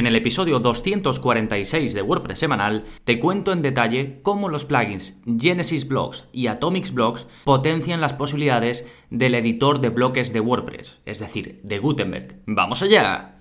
En el episodio 246 de WordPress semanal te cuento en detalle cómo los plugins Genesis Blocks y Atomics Blocks potencian las posibilidades del editor de bloques de WordPress, es decir, de Gutenberg. ¡Vamos allá!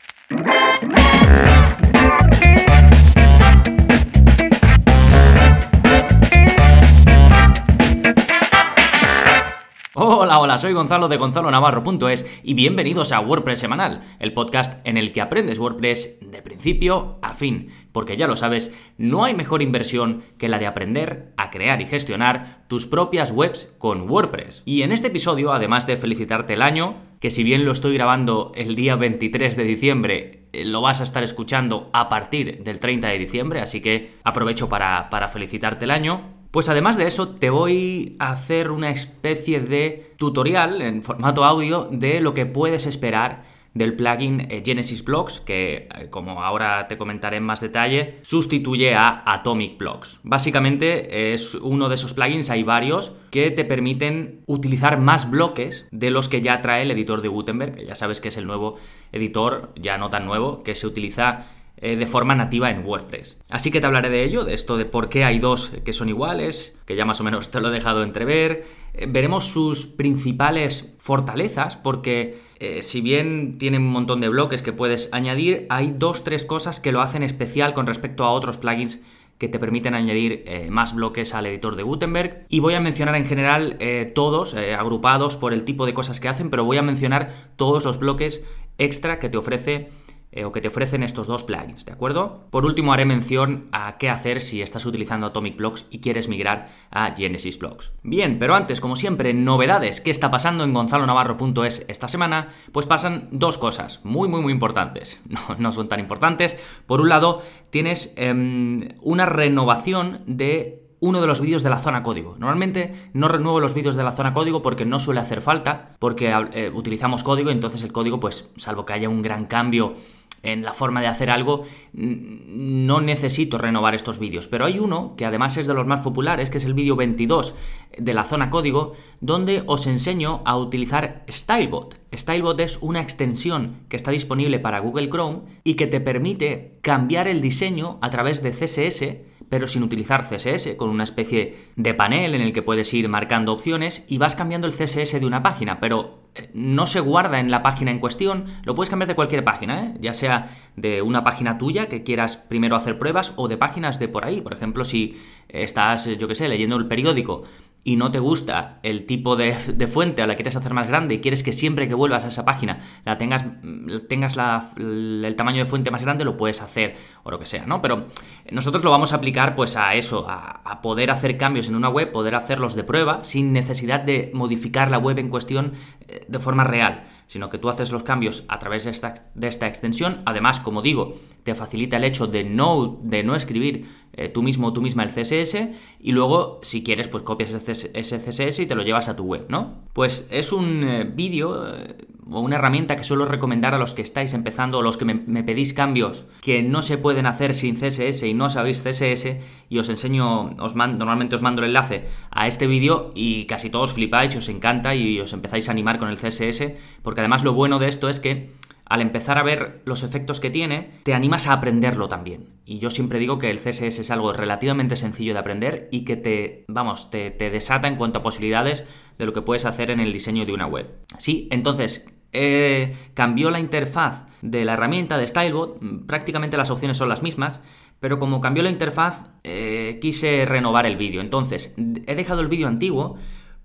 Hola, hola, soy Gonzalo de Gonzalo Navarro.es y bienvenidos a WordPress Semanal, el podcast en el que aprendes WordPress de principio a fin, porque ya lo sabes, no hay mejor inversión que la de aprender a crear y gestionar tus propias webs con WordPress. Y en este episodio, además de felicitarte el año, que si bien lo estoy grabando el día 23 de diciembre, eh, lo vas a estar escuchando a partir del 30 de diciembre, así que aprovecho para, para felicitarte el año. Pues además de eso, te voy a hacer una especie de tutorial en formato audio de lo que puedes esperar del plugin eh, Genesis Blocks, que eh, como ahora te comentaré en más detalle, sustituye a Atomic Blocks. Básicamente es uno de esos plugins, hay varios, que te permiten utilizar más bloques de los que ya trae el editor de Gutenberg, que ya sabes que es el nuevo editor, ya no tan nuevo, que se utiliza eh, de forma nativa en WordPress. Así que te hablaré de ello, de esto de por qué hay dos que son iguales, que ya más o menos te lo he dejado entrever. Eh, veremos sus principales fortalezas, porque eh, si bien tienen un montón de bloques que puedes añadir, hay dos, tres cosas que lo hacen especial con respecto a otros plugins que te permiten añadir más bloques al editor de Gutenberg. Y voy a mencionar en general todos, agrupados por el tipo de cosas que hacen, pero voy a mencionar todos los bloques extra que te ofrece eh, o que te ofrecen estos dos plugins, ¿de acuerdo? Por último, haré mención a qué hacer si estás utilizando Atomic Blocks y quieres migrar a Genesis Blocks. Bien, pero antes, como siempre, novedades. ¿Qué está pasando en gonzalonavarro.es esta semana? Pues pasan dos cosas muy, muy, muy importantes. No, no son tan importantes. Por un lado, tienes em, una renovación de uno de los vídeos de la zona código. Normalmente no renuevo los vídeos de la zona código porque no suele hacer falta, porque eh, utilizamos código entonces el código, pues salvo que haya un gran cambio en la forma de hacer algo, no necesito renovar estos vídeos. Pero hay uno que además es de los más populares, que es el vídeo 22 de la zona código, donde os enseño a utilizar Stylebot. Stylebot es una extensión que está disponible para Google Chrome y que te permite cambiar el diseño a través de CSS pero sin utilizar CSS, con una especie de panel en el que puedes ir marcando opciones y vas cambiando el CSS de una página, pero eh, no se guarda en la página en cuestión, lo puedes cambiar de cualquier página, ¿eh? ya sea de una página tuya que quieras primero hacer pruebas o de páginas de por ahí. Por ejemplo, si estás, yo qué sé, leyendo el periódico y no te gusta el tipo de, fuente a la quieres hacer más grande y quieres que siempre que vuelvas a esa página la tengas, tengas el tamaño de fuente más grande, lo puedes hacer o lo que sea, ¿no? Pero nosotros lo vamos a aplicar pues a eso, a, poder hacer cambios en una web, poder hacerlos de prueba sin necesidad de modificar la web en cuestión eh, de forma real sino que tú haces los cambios a través de esta, de esta extensión. Además, como digo, te facilita el hecho de no, de no escribir eh, tú mismo o tú misma el CSS y luego, si quieres, pues copias ese CSS y te lo llevas a tu web, ¿no? Pues es un eh, vídeo eh, o una herramienta que suelo recomendar a los que estáis empezando o los que me, pedís cambios que no se pueden hacer sin CSS y no sabéis CSS y os enseño, os normalmente os mando el enlace a este vídeo y casi todos flipáis, os encanta y os empezáis a animar con el CSS porque además lo bueno de esto es que al empezar a ver los efectos que tiene, te animas a aprenderlo también. Y yo siempre digo que el CSS es algo relativamente sencillo de aprender y que te, vamos, te, desata en cuanto a posibilidades de lo que puedes hacer en el diseño de una web. Sí, entonces, eh, cambió la interfaz de la herramienta de Stylebot, prácticamente las opciones son las mismas, pero como cambió la interfaz, eh, quise renovar el vídeo. Entonces, he dejado el vídeo antiguo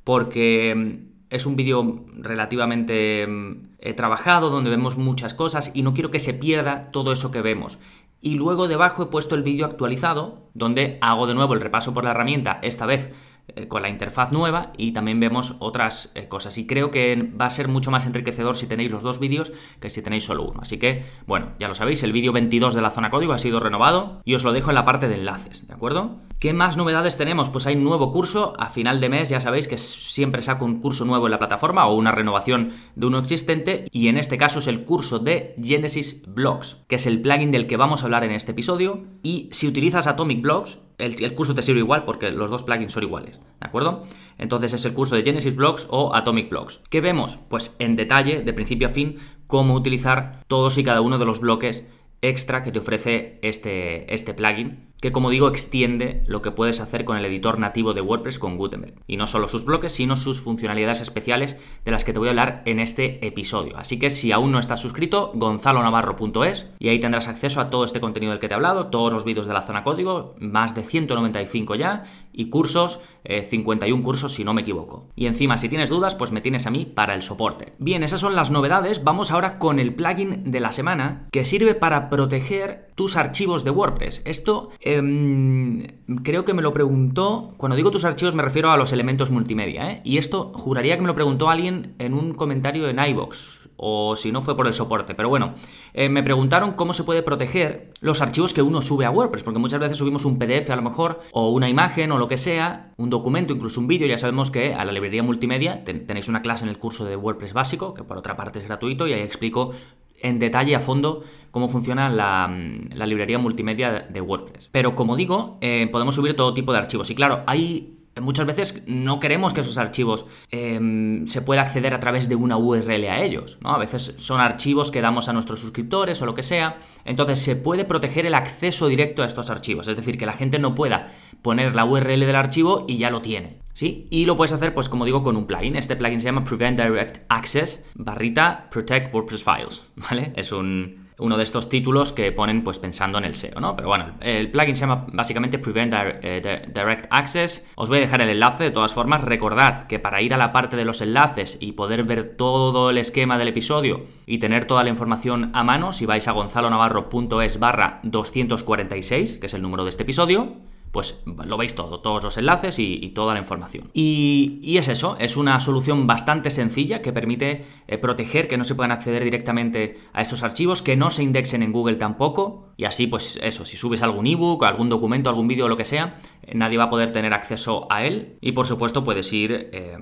porque es un vídeo relativamente mm, trabajado, donde vemos muchas cosas y no quiero que se pierda todo eso que vemos. Y luego debajo he puesto el vídeo actualizado, donde hago de nuevo el repaso por la herramienta, esta vez eh, con la interfaz nueva y también vemos otras eh, cosas. Y creo que va a ser mucho más enriquecedor si tenéis los dos vídeos que si tenéis solo uno. Así que, bueno, ya lo sabéis, el vídeo 22 de la zona código ha sido renovado y os lo dejo en la parte de enlaces, ¿de acuerdo? ¿Qué más novedades tenemos? Pues hay un nuevo curso. A final de mes ya sabéis que siempre saco un curso nuevo en la plataforma o una renovación de uno existente y en este caso es el curso de Genesis Blocks, que es el plugin del que vamos a hablar en este episodio. Y si utilizas Atomic Blocks, el, curso te sirve igual porque los dos plugins son iguales, ¿de acuerdo? Entonces es el curso de Genesis Blocks o Atomic Blocks. ¿Qué vemos? Pues en detalle, de principio a fin, cómo utilizar todos y cada uno de los bloques extra que te ofrece este, este plugin que como digo extiende lo que puedes hacer con el editor nativo de WordPress con Gutenberg. Y no solo sus bloques, sino sus funcionalidades especiales de las que te voy a hablar en este episodio. Así que si aún no estás suscrito, gonzalonavarro.es y ahí tendrás acceso a todo este contenido del que te he hablado, todos los vídeos de la zona código, más de 195 ya, y cursos, 51 eh, cursos si no me equivoco. Y encima, si tienes dudas, pues me tienes a mí para el soporte. Bien, esas son las novedades. Vamos ahora con el plugin de la semana que sirve para proteger tus archivos de WordPress. Esto em, creo que me lo preguntó, cuando digo tus archivos me refiero a los elementos multimedia, ¿eh? y esto juraría que me lo preguntó alguien en un comentario en iVoox o si no fue por el soporte. Pero bueno, eh, me preguntaron cómo se puede proteger los archivos que uno sube a WordPress, porque muchas veces subimos un PDF a lo mejor, o una imagen o lo que sea, un documento, incluso un vídeo, ya sabemos que a la librería multimedia tenéis una clase en el curso de WordPress básico, que por otra parte es gratuito, y ahí explico en detalle a fondo cómo funciona la, librería multimedia de WordPress. Pero como digo, eh, podemos subir todo tipo de archivos. Y claro, hay muchas veces no queremos que esos archivos em, se pueda acceder a través de una URL a ellos, ¿no? A veces son archivos que damos a nuestros suscriptores o lo que sea. Entonces se puede proteger el acceso directo a estos archivos, es decir, que la gente no pueda poner la URL del archivo y ya lo tiene. ¿Sí? Y lo puedes hacer, pues como digo, con un plugin. Este plugin se llama Prevent Direct Access barrita Protect WordPress Files, ¿vale? Es un, uno de estos títulos que ponen pues pensando en el SEO, ¿no? Pero bueno, el plugin se llama básicamente Prevent eh, Direct Access. Os voy a dejar el enlace de todas formas. Recordad que para ir a la parte de los enlaces y poder ver todo el esquema del episodio y tener toda la información a mano, si vais a gonzalonavarro.es barra 246, que es el número de este episodio, pues lo veis todo, todos los enlaces y, toda la información. Y, es eso, es una solución bastante sencilla que permite eh, proteger que no se puedan acceder directamente a estos archivos, que no se indexen en Google tampoco, y así pues eso, si subes algún ebook, algún documento, algún vídeo o lo que sea, nadie va a poder tener acceso a él y por supuesto puedes ir... Eh,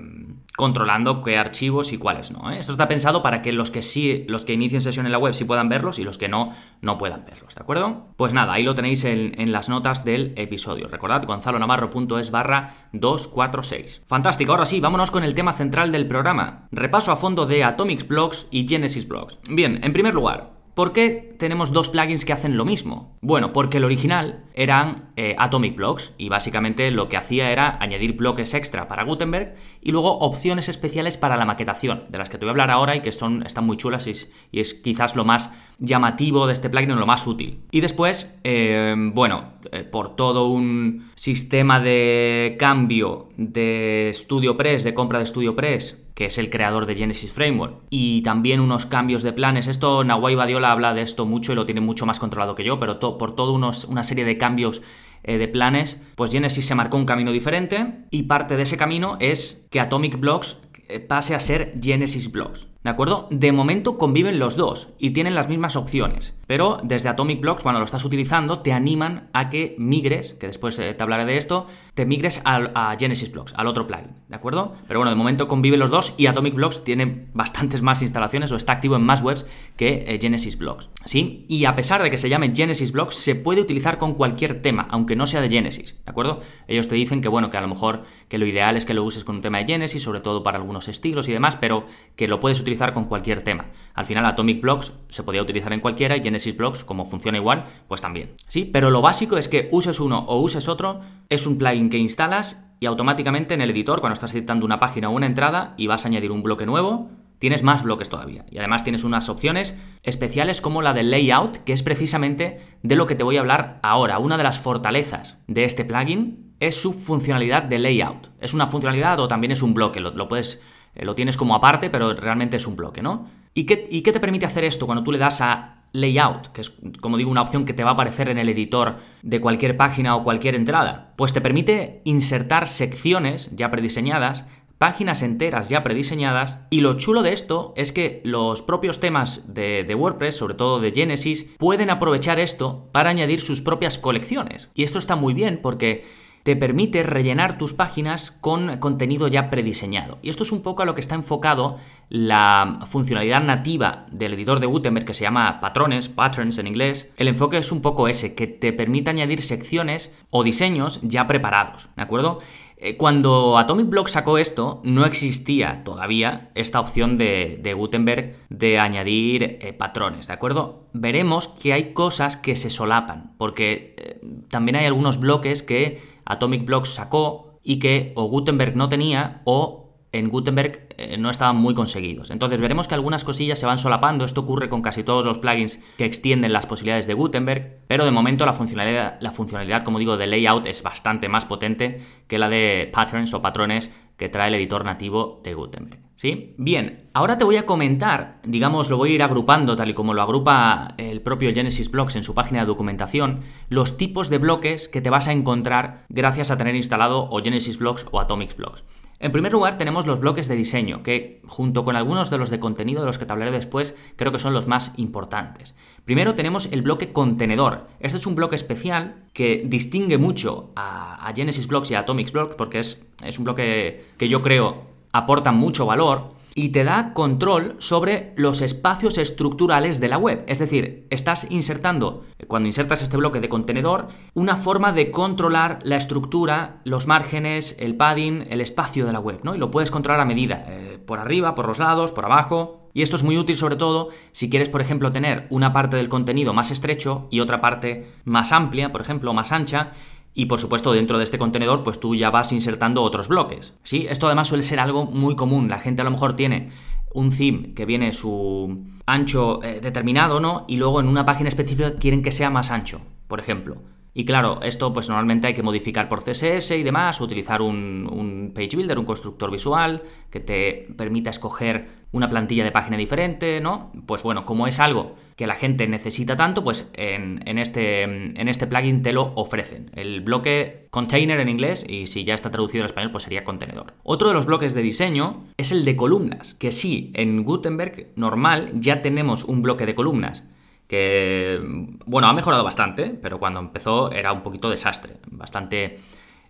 controlando qué archivos y cuáles no. ¿eh? Esto está pensado para que los que sí, los que inicien sesión en la web sí puedan verlos y los que no, no puedan verlos, ¿de acuerdo? Pues nada, ahí lo tenéis en, las notas del episodio. Recordad, gonzalonavarro.es barra 246. Fantástico, ahora sí, vámonos con el tema central del programa. Repaso a fondo de Atomics Blogs y Genesis Blogs. Bien, en primer lugar, ¿Por qué tenemos dos plugins que hacen lo mismo? Bueno, porque el original eran eh, Atomic Blocks y básicamente lo que hacía era añadir bloques extra para Gutenberg y luego opciones especiales para la maquetación, de las que te voy a hablar ahora y que son, están muy chulas y es, quizás lo más llamativo de este plugin lo más útil. Y después, eh, bueno, eh, por todo un sistema de cambio de StudioPress, de compra de StudioPress, que es el creador de Genesis Framework, y también unos cambios de planes. Esto, Nawai Badiola habla de esto mucho y lo tiene mucho más controlado que yo, pero por todo una serie de cambios eh, de planes, pues Genesis se marcó un camino diferente y parte de ese camino es que Atomic Blocks eh, pase a ser Genesis Blocks. ¿De acuerdo? De momento conviven los dos y tienen las mismas opciones. Pero desde Atomic Blocks, cuando lo estás utilizando, te animan a que migres, que después eh, te hablaré de esto, te migres a, Genesis Blocks, al otro plugin. ¿De acuerdo? Pero bueno, de momento conviven los dos y Atomic Blocks tiene bastantes más instalaciones o está activo en más webs que eh, Genesis Blocks. ¿Sí? Y a pesar de que se llame Genesis Blocks, se puede utilizar con cualquier tema, aunque no sea de Genesis. ¿De acuerdo? Ellos te dicen que bueno, que a lo mejor que lo ideal es que lo uses con un tema de Genesis, sobre todo para algunos estilos y demás, pero que lo puedes utilizar con cualquier tema. Al final Atomic Blocks se podía utilizar en cualquiera y Genesis Blocks, como funciona igual, pues también. Sí, pero lo básico es que uses uno o uses otro, es un plugin que instalas y automáticamente en el editor, cuando estás editando una página o una entrada y vas a añadir un bloque nuevo, tienes más bloques todavía. Y además tienes unas opciones especiales como la de layout, que es precisamente de lo que te voy a hablar ahora. Una de las fortalezas de este plugin es su funcionalidad de layout. Es una funcionalidad o también es un bloque, lo puedes lo tienes como aparte, pero realmente es un bloque, ¿no? ¿Y qué, ¿Y qué te permite hacer esto cuando tú le das a layout, que es, como digo, una opción que te va a aparecer en el editor de cualquier página o cualquier entrada? Pues te permite insertar secciones ya prediseñadas, páginas enteras ya prediseñadas, y lo chulo de esto es que los propios temas de, de, WordPress, sobre todo de Genesis, pueden aprovechar esto para añadir sus propias colecciones. Y esto está muy bien porque te permite rellenar tus páginas con contenido ya prediseñado. Y esto es un poco a lo que está enfocado la funcionalidad nativa del editor de Gutenberg que se llama patrones, patterns en inglés. El enfoque es un poco ese, que te permite añadir secciones o diseños ya preparados, ¿de acuerdo? Eh, cuando Atomic Block sacó esto, no existía todavía esta opción de, Gutenberg de añadir eh, patrones, ¿de acuerdo? Veremos que hay cosas que se solapan, porque eh, también hay algunos bloques que Atomic Block sacó y que o Gutenberg no tenía o en Gutenberg eh, no estaban muy conseguidos. Entonces veremos que algunas cosillas se van solapando, esto ocurre con casi todos los plugins que extienden las posibilidades de Gutenberg, pero de momento la funcionalidad, la funcionalidad como digo, de layout es bastante más potente que la de patterns o patrones que trae el editor nativo de Gutenberg. ¿Sí? Bien, ahora te voy a comentar, digamos, lo voy a ir agrupando tal y como lo agrupa el propio Genesis Blocks en su página de documentación, los tipos de bloques que te vas a encontrar gracias a tener instalado o Genesis Blocks o Atomics Blocks. En primer lugar tenemos los bloques de diseño, que junto con algunos de los de contenido de los que te hablaré después, creo que son los más importantes. Primero tenemos el bloque contenedor. Este es un bloque especial que distingue mucho a, Genesis Blocks y a Atomics Blocks porque es, es un bloque que yo creo aporta mucho valor y te da control sobre los espacios estructurales de la web. Es decir, estás insertando, cuando insertas este bloque de contenedor, una forma de controlar la estructura, los márgenes, el padding, el espacio de la web, ¿no? Y lo puedes controlar a medida, eh, por arriba, por los lados, por abajo. Y esto es muy útil sobre todo si quieres, por ejemplo, tener una parte del contenido más estrecho y otra parte más amplia, por ejemplo, más ancha, y por supuesto, dentro de este contenedor, pues tú ya vas insertando otros bloques. ¿sí? Esto además suele ser algo muy común. La gente a lo mejor tiene un theme que viene su ancho eh, determinado, ¿no? Y luego en una página específica quieren que sea más ancho, por ejemplo. Y claro, esto pues normalmente hay que modificar por CSS y demás, utilizar un, page builder, un constructor visual que te permita escoger una plantilla de página diferente, ¿no? Pues bueno, como es algo que la gente necesita tanto, pues en, este, en este plugin te lo ofrecen. El bloque container en inglés, y si ya está traducido al español, pues sería contenedor. Otro de los bloques de diseño es el de columnas, que sí, en Gutenberg normal ya tenemos un bloque de columnas que, bueno, ha mejorado bastante, pero cuando empezó era un poquito desastre, bastante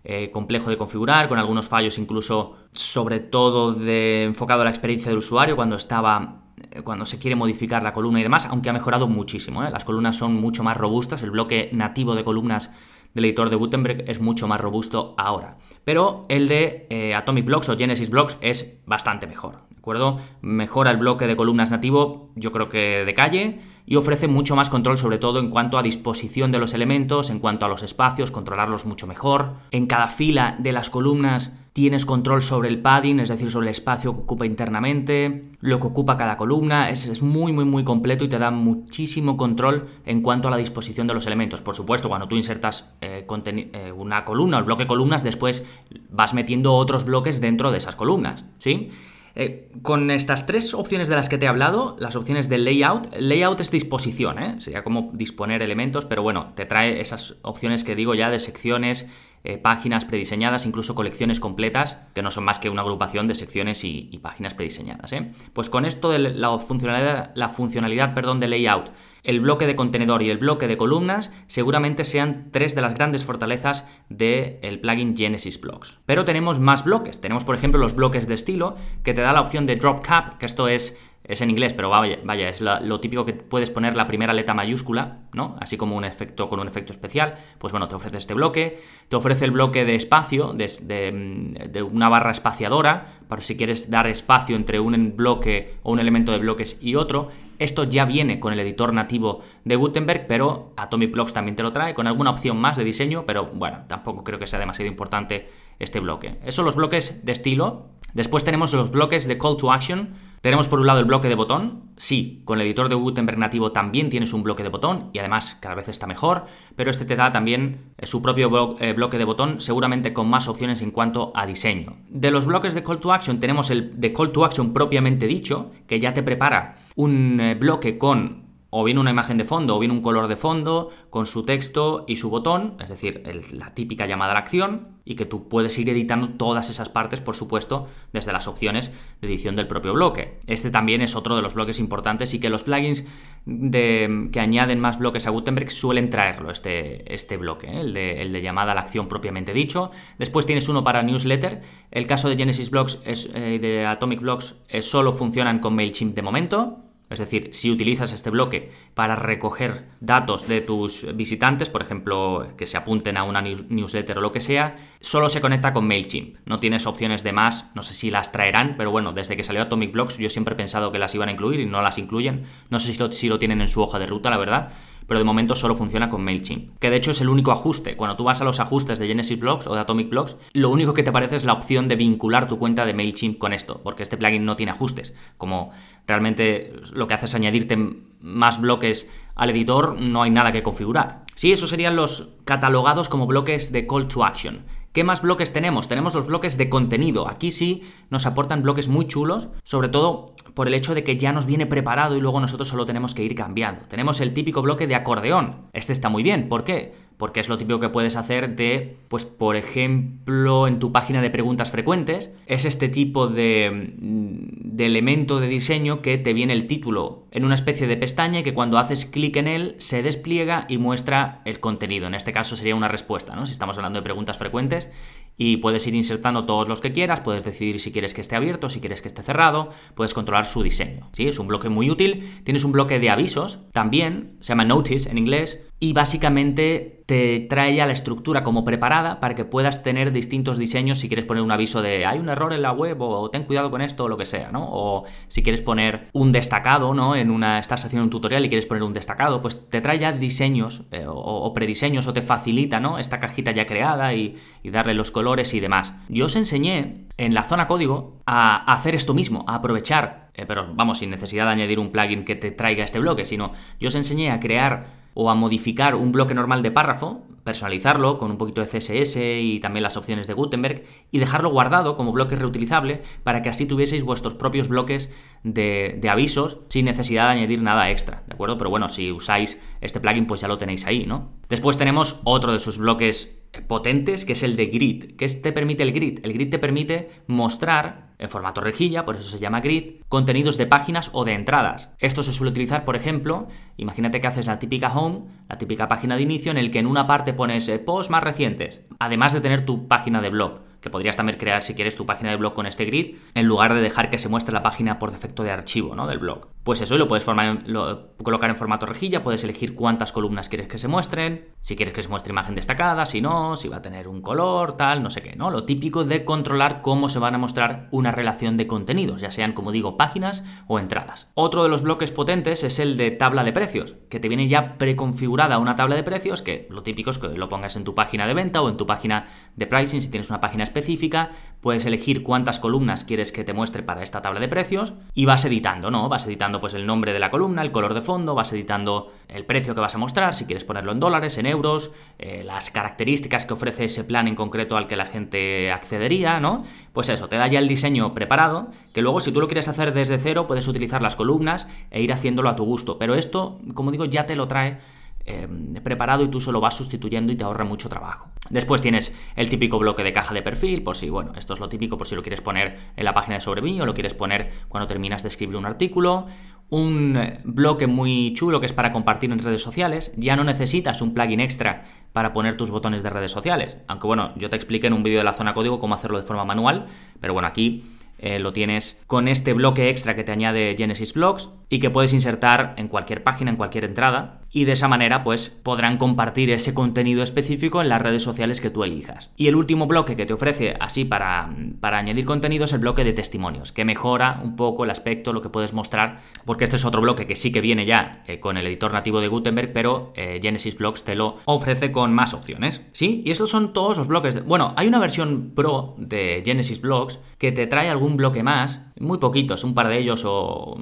eh, complejo de configurar, con algunos fallos incluso, sobre todo de, enfocado a la experiencia del usuario cuando estaba eh, cuando se quiere modificar la columna y demás, aunque ha mejorado muchísimo. ¿eh? Las columnas son mucho más robustas, el bloque nativo de columnas del editor de Gutenberg es mucho más robusto ahora. Pero el de Atomic Blocks o Genesis Blocks es bastante mejor, ¿de acuerdo? Mejora el bloque de columnas nativo, yo creo que de calle y ofrece mucho más control sobre todo en cuanto a disposición de los elementos, en cuanto a los espacios, controlarlos mucho mejor. En cada fila de las columnas tienes control sobre el padding, es decir, sobre el espacio que ocupa internamente, lo que ocupa cada columna, es, muy muy muy completo y te da muchísimo control en cuanto a la disposición de los elementos. Por supuesto, cuando tú insertas eh, eh, una columna o el bloque columnas, después vas metiendo otros bloques dentro de esas columnas, ¿sí? Eh, con estas tres opciones de las que te he hablado, las opciones de layout, layout es disposición, ¿eh? sería como disponer elementos, pero bueno, te trae esas opciones que digo ya de secciones, eh, páginas prediseñadas, incluso colecciones completas, que no son más que una agrupación de secciones y, páginas prediseñadas. ¿eh? Pues con esto de la funcionalidad, la funcionalidad perdón, de layout, el bloque de contenedor y el bloque de columnas seguramente sean tres de las grandes fortalezas del plugin Genesis Blocks. Pero tenemos más bloques. Tenemos, por ejemplo, los bloques de estilo, que te da la opción de drop cap, que esto es es en inglés, pero vaya, es lo típico que puedes poner la primera letra mayúscula, ¿no? Así como un efecto con un efecto especial. Pues bueno, te ofrece este bloque, te ofrece el bloque de espacio, de, una barra espaciadora, para si quieres dar espacio entre un bloque o un elemento de bloques y otro. Esto ya viene con el editor nativo de Gutenberg, pero Atomic Blocks también te lo trae, con alguna opción más de diseño, pero bueno, tampoco creo que sea demasiado importante este bloque. Esos son los bloques de estilo. Después tenemos los bloques de call to action tenemos por un lado el bloque de botón. Sí, con el editor de Gutenberg nativo también tienes un bloque de botón y además cada vez está mejor, pero este te da también eh, su propio eh, bloque de botón, seguramente con más opciones en cuanto a diseño. De los bloques de Call to Action tenemos el de Call to Action propiamente dicho, que ya te prepara un eh, bloque con o bien una imagen de fondo o bien un color de fondo con su texto y su botón, es decir, la típica llamada a la acción, y que tú puedes ir editando todas esas partes, por supuesto, desde las opciones de edición del propio bloque. Este también es otro de los bloques importantes y que los plugins que añaden más bloques a Gutenberg suelen traerlo, este, este bloque, ¿eh? el, de, el, de, llamada a la acción propiamente dicho. Después tienes uno para newsletter. El caso de Genesis Blocks y eh, de Atomic Blocks eh, solo funcionan con MailChimp de momento. Es decir, si utilizas este bloque para recoger datos de tus visitantes, por ejemplo, que se apunten a una newsletter o lo que sea, solo se conecta con MailChimp. No tienes opciones de más, no sé si las traerán, pero bueno, desde que salió Atomic Blocks yo siempre he pensado que las iban a incluir y no las incluyen. No sé si lo, si lo tienen en su hoja de ruta, la verdad pero de momento solo funciona con MailChimp. Que de hecho es el único ajuste. Cuando tú vas a los ajustes de Genesis Blocks o de Atomic Blocks, lo único que te aparece es la opción de vincular tu cuenta de MailChimp con esto, porque este plugin no tiene ajustes. Como realmente lo que hace es añadirte más bloques al editor, no hay nada que configurar. Sí, esos serían los catalogados como bloques de call to action. ¿Qué más bloques tenemos? Tenemos los bloques de contenido. Aquí sí nos aportan bloques muy chulos, sobre todo por el hecho de que ya nos viene preparado y luego nosotros solo tenemos que ir cambiando. Tenemos el típico bloque de acordeón. Este está muy bien. ¿Por qué? porque es lo típico que puedes hacer de, pues por ejemplo, en tu página de preguntas frecuentes, es este tipo de, mm, de, elemento de diseño que te viene el título en una especie de pestaña que cuando haces clic en él se despliega y muestra el contenido. En este caso sería una respuesta, ¿no? Si estamos hablando de preguntas frecuentes y puedes ir insertando todos los que quieras, puedes decidir si quieres que esté abierto, si quieres que esté cerrado, puedes controlar su diseño. ¿sí? Es un bloque muy útil. Tienes un bloque de avisos también, se llama Notice en inglés, y básicamente te trae ya la estructura como preparada para que puedas tener distintos diseños si quieres poner un aviso de hay un error en la web o ten cuidado con esto o lo que sea, ¿no? O si quieres poner un destacado, ¿no? En una estás haciendo un tutorial y quieres poner un destacado, pues te trae ya diseños eh, o, prediseños o te facilita, ¿no? Esta cajita ya creada y, darle los colores y demás. Yo os enseñé en la zona código a hacer esto mismo, a aprovechar, eh, pero vamos, sin necesidad de añadir un plugin que te traiga este bloque, sino yo os enseñé a crear o a modificar un bloque normal de párrafo, personalizarlo con un poquito de CSS y también las opciones de Gutenberg y dejarlo guardado como bloque reutilizable para que así tuvieseis vuestros propios bloques de, avisos sin necesidad de añadir nada extra, ¿de acuerdo? Pero bueno, si usáis este plugin pues ya lo tenéis ahí, ¿no? Después tenemos otro de sus bloques potentes que es el de grid. ¿Qué te permite el grid? El grid te permite mostrar en formato rejilla, por eso se llama grid, contenidos de páginas o de entradas. Esto se suele utilizar, por ejemplo, imagínate que haces la típica home, la típica página de inicio en el que en una parte pones eh, posts más recientes, además de tener tu página de blog que podrías también crear si quieres tu página de blog con este grid, en lugar de dejar que se muestre la página por defecto de archivo ¿no? del blog. Pues eso, lo puedes colocar en formato rejilla, puedes elegir cuántas columnas quieres que se muestren, si quieres que se muestre imagen destacada, si no, si va a tener un color, tal, no sé qué, ¿no? Lo típico de controlar cómo se van a mostrar una relación de contenidos, ya sean, como digo, páginas o entradas. Otro de los bloques potentes es el de tabla de precios, que te viene ya preconfigurada una tabla de precios, que lo típico es que lo pongas en tu página de venta o en tu página de pricing, si tienes una página específica, puedes elegir cuántas columnas quieres que te muestre para esta tabla de precios y vas editando, ¿no? Vas editando pues el nombre de la columna, el color de fondo, vas editando el precio que vas a mostrar, si quieres ponerlo en dólares, en euros, eh, las características que ofrece ese plan en concreto al que la gente accedería, ¿no? Pues eso, te da ya el diseño preparado, que luego si tú lo quieres hacer desde cero puedes utilizar las columnas e ir haciéndolo a tu gusto, pero esto, como digo, ya te lo trae eh, preparado y tú solo vas sustituyendo y te ahorra mucho trabajo. Después tienes el típico bloque de caja de perfil, por si, bueno, esto es lo típico por si lo quieres poner en la página de sobre mí o lo quieres poner cuando terminas de escribir un artículo. Un bloque muy chulo que es para compartir en redes sociales. Ya no necesitas un plugin extra para poner tus botones de redes sociales. Aunque bueno, yo te expliqué en un vídeo de la zona código cómo hacerlo de forma manual. Pero bueno, aquí eh, lo tienes con este bloque extra que te añade Genesis Blocks y que puedes insertar en cualquier página, en cualquier entrada. Y de esa manera, pues podrán compartir ese contenido específico en las redes sociales que tú elijas. Y el último bloque que te ofrece así para, para añadir contenido es el bloque de testimonios, que mejora un poco el aspecto, lo que puedes mostrar, porque este es otro bloque que sí que viene ya eh, con el editor nativo de Gutenberg, pero eh, Genesis Blocks te lo ofrece con más opciones. ¿Sí? Y estos son todos los bloques. Bueno, hay una versión pro de Genesis Blocks que te trae algún bloque más, muy poquitos, un par de ellos o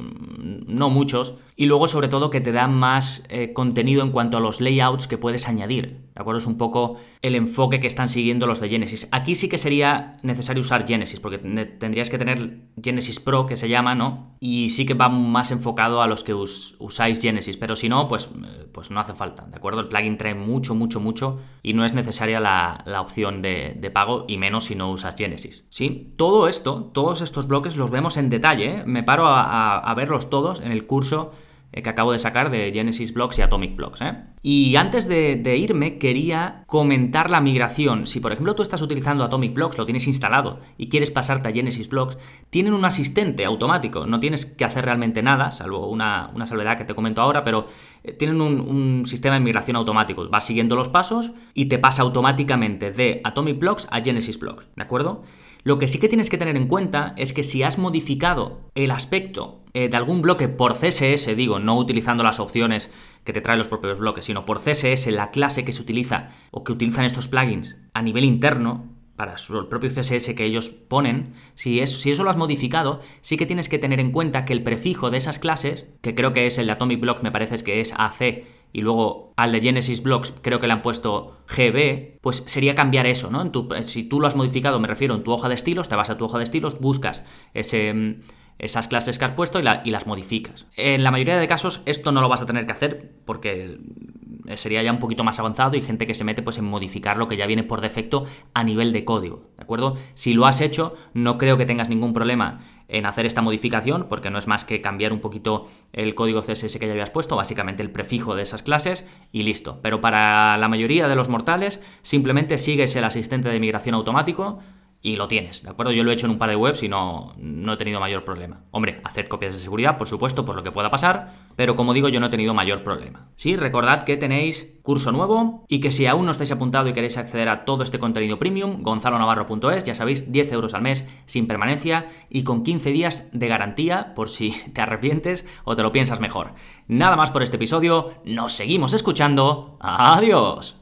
no muchos, y luego sobre todo que te da más eh, contenido en cuanto a los layouts que puedes añadir. ¿De acuerdo? Es un poco el enfoque que están siguiendo los de Genesis. Aquí sí que sería necesario usar Genesis, porque tendrías que tener Genesis Pro, que se llama, ¿no? Y sí que va más enfocado a los que usáis Genesis, pero si no, pues, eh, pues no hace falta, ¿de acuerdo? El plugin trae mucho, mucho, mucho y no es necesaria la, opción de, de, pago, y menos si no usas Genesis, ¿sí? Todo esto, todos estos bloques los vemos en detalle, ¿eh? Me paro a verlos todos en el curso que acabo de sacar de Genesis Blocks y Atomic Blocks. ¿eh? Y antes de, irme, quería comentar la migración. Si por ejemplo tú estás utilizando Atomic Blocks, lo tienes instalado y quieres pasarte a Genesis Blocks, tienen un asistente automático. No tienes que hacer realmente nada, salvo una, una salvedad que te comento ahora, pero eh, tienen un, sistema de migración automático. Vas siguiendo los pasos y te pasa automáticamente de Atomic Blocks a Genesis Blocks, ¿de acuerdo? Lo que sí que tienes que tener en cuenta es que si has modificado el aspecto eh, de algún bloque por CSS, digo, no utilizando las opciones que te traen los propios bloques, sino por CSS, la clase que se utiliza o que utilizan estos plugins a nivel interno, para el propio CSS que ellos ponen, si, es, si eso lo has modificado, sí que tienes que tener en cuenta que el prefijo de esas clases, que creo que es el de Atomic Blocks, me parece que es AC, y luego al de Genesis Blocks creo que le han puesto GB, pues sería cambiar eso, ¿no? En tu, si tú lo has modificado, me refiero, en tu hoja de estilos, te vas a tu hoja de estilos, buscas ese esas clases que has puesto y, y, las modificas. En la mayoría de casos esto no lo vas a tener que hacer porque sería ya un poquito más avanzado y gente que se mete pues en modificar lo que ya viene por defecto a nivel de código, ¿de acuerdo? Si lo has hecho, no creo que tengas ningún problema en hacer esta modificación porque no es más que cambiar un poquito el código CSS que ya habías puesto, básicamente el prefijo de esas clases y listo. Pero para la mayoría de los mortales simplemente sigues el asistente de migración automático y lo tienes, ¿de acuerdo? Yo lo he hecho en un par de webs y no, no he tenido mayor problema. Hombre, haced copias de seguridad, por supuesto, por lo que pueda pasar, pero como digo, yo no he tenido mayor problema. Sí, recordad que tenéis curso nuevo y que si aún no estáis apuntado y queréis acceder a todo este contenido premium, gonzalonavarro.es, ya sabéis, 10 euros al mes sin permanencia y con 15 días de garantía por si te arrepientes o te lo piensas mejor. Nada más por este episodio, nos seguimos escuchando. Adiós.